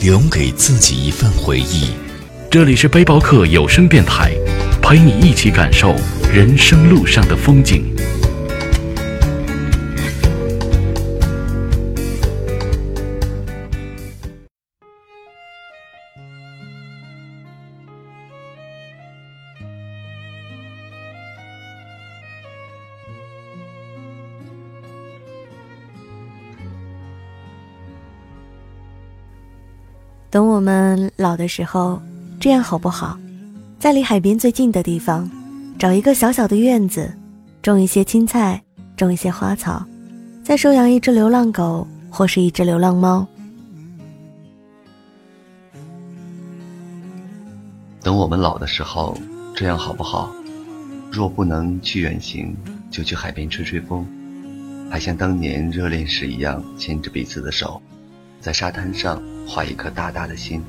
留给自己一份回忆。这里是背包客有声电台，陪你一起感受人生路上的风景。等我们老的时候，这样好不好？在离海边最近的地方，找一个小小的院子，种一些青菜，种一些花草，再收养一只流浪狗或是一只流浪猫。等我们老的时候，这样好不好？若不能去远行，就去海边吹吹风，还像当年热恋时一样牵着彼此的手，在沙滩上画一颗大大的心，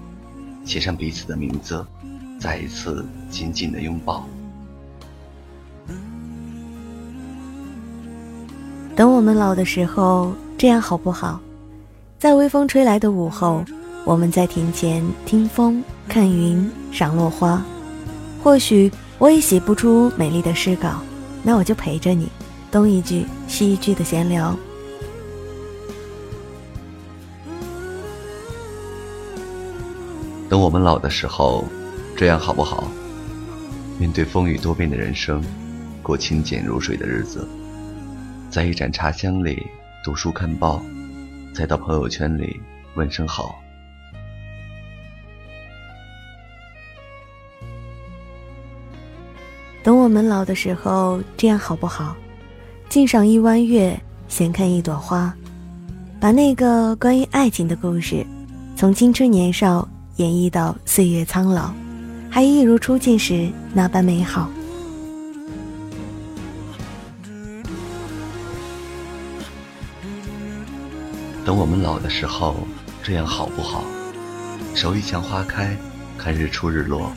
写上彼此的名字，再一次紧紧的拥抱。等我们老的时候，这样好不好？在微风吹来的午后，我们在庭前听风、看云、赏落花。或许我也写不出美丽的诗稿，那我就陪着你，东一句西一句的闲聊。等我们老的时候，这样好不好？面对风雨多变的人生，过清简如水的日子，在一盏茶香里读书看报，再到朋友圈里问声好。等我们老的时候，这样好不好？静赏一弯月，闲看一朵花，把那个关于爱情的故事，从青春年少演绎到岁月苍老，还一如初见时那般美好。等我们老的时候，这样好不好？守一墙花开，看日出日落，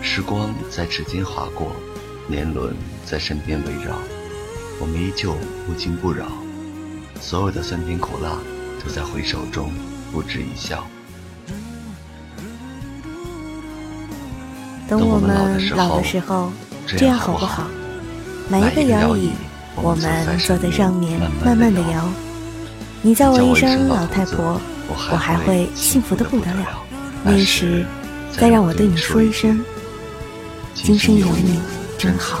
时光在指尖划过，年轮在身边围绕，我们依旧不惊不扰，所有的酸甜苦辣都在回首中不止一笑。等我们老的时候，这样好不好？买一个摇椅，我们坐在上面慢慢的摇。你叫我一声老太婆，我还会幸福的不得了。那时，再让我对你说一声，今生有你真好。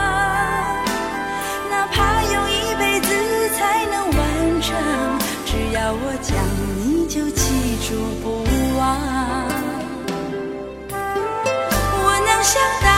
想你就记住不忘。我能想到。